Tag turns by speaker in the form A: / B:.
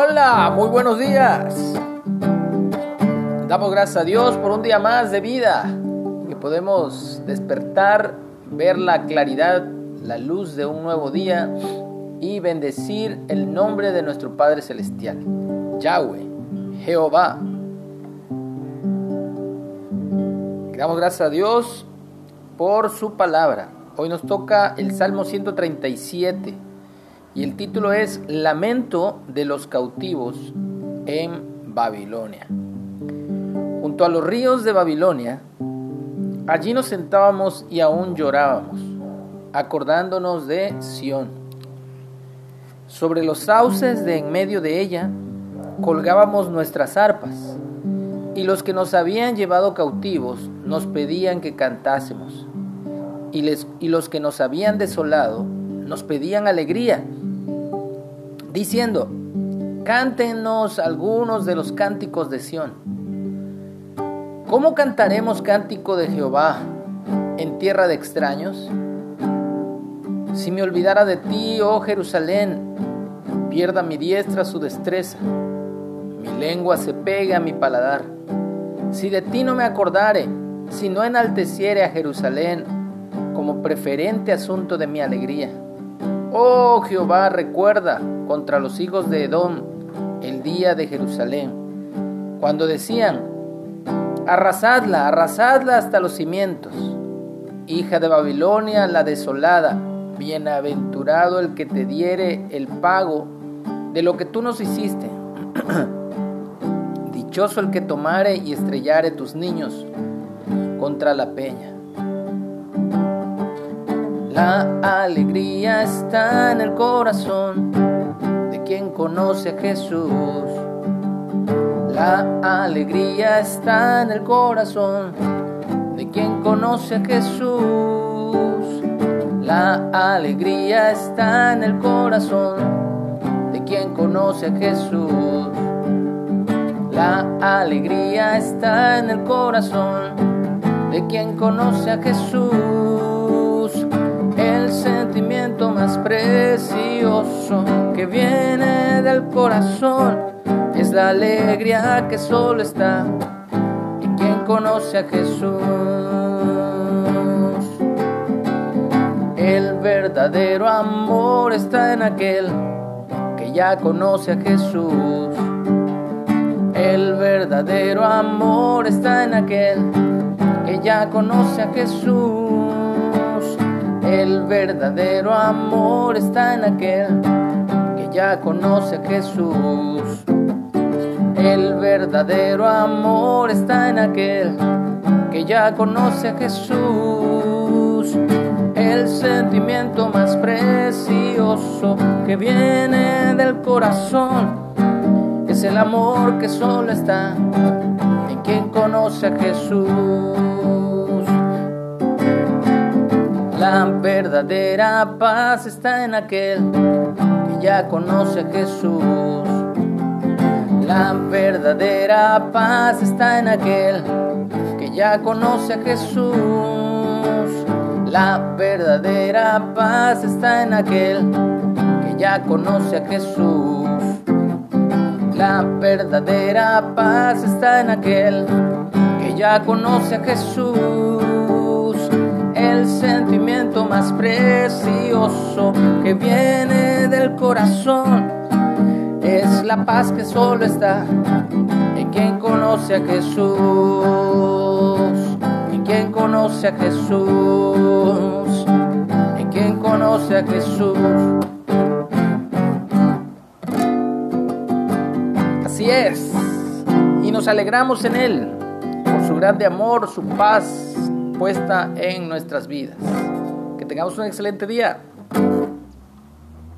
A: Hola, muy buenos días. Damos gracias a Dios por un día más de vida, que podemos despertar, ver la claridad, la luz de un nuevo día y bendecir el nombre de nuestro Padre Celestial, Yahweh, Jehová. Damos gracias a Dios por su palabra. Hoy nos toca el Salmo 137 y el título es Lamento de los cautivos en Babilonia. Junto a los ríos de Babilonia, allí nos sentábamos y aún llorábamos, acordándonos de Sión. Sobre los sauces de en medio de ella colgábamos nuestras arpas, y los que nos habían llevado cautivos nos pedían que cantásemos, y, les, y los que nos habían desolado nos pedían alegría diciendo, cántenos algunos de los cánticos de Sión. ¿Cómo cantaremos cántico de Jehová en tierra de extraños? Si me olvidara de ti, oh Jerusalén, pierda mi diestra su destreza, mi lengua se pegue a mi paladar. Si de ti no me acordare, si no enalteciere a Jerusalén como preferente asunto de mi alegría. Oh Jehová, recuerda contra los hijos de Edom el día de Jerusalén, cuando decían, arrasadla, arrasadla hasta los cimientos, hija de Babilonia la desolada, bienaventurado el que te diere el pago de lo que tú nos hiciste. Dichoso el que tomare y estrellare tus niños contra la peña. La alegría está en el corazón de quien conoce a Jesús. La alegría está en el corazón de quien conoce a Jesús. La alegría está en el corazón de quien conoce a Jesús. La alegría está en el corazón de quien conoce a Jesús más precioso que viene del corazón es la alegría que solo está en quien conoce a Jesús. El verdadero amor está en aquel que ya conoce a Jesús. El verdadero amor está en aquel que ya conoce a Jesús. El verdadero amor está en aquel que ya conoce a Jesús. El verdadero amor está en aquel que ya conoce a Jesús. El sentimiento más precioso que viene del corazón es el amor que solo está en quien conoce a Jesús. La verdadera paz está en aquel que ya conoce a Jesús. La verdadera paz está en aquel que ya conoce a Jesús. La verdadera paz está en aquel que ya conoce a Jesús. La verdadera paz está en aquel que ya conoce a Jesús más precioso que viene del corazón. Es la paz que solo está en quien conoce a Jesús, en quien conoce a Jesús, en quien conoce a Jesús. Así es, y nos alegramos en Él por su grande amor, su paz puesta en nuestras vidas. Que tengamos un excelente día.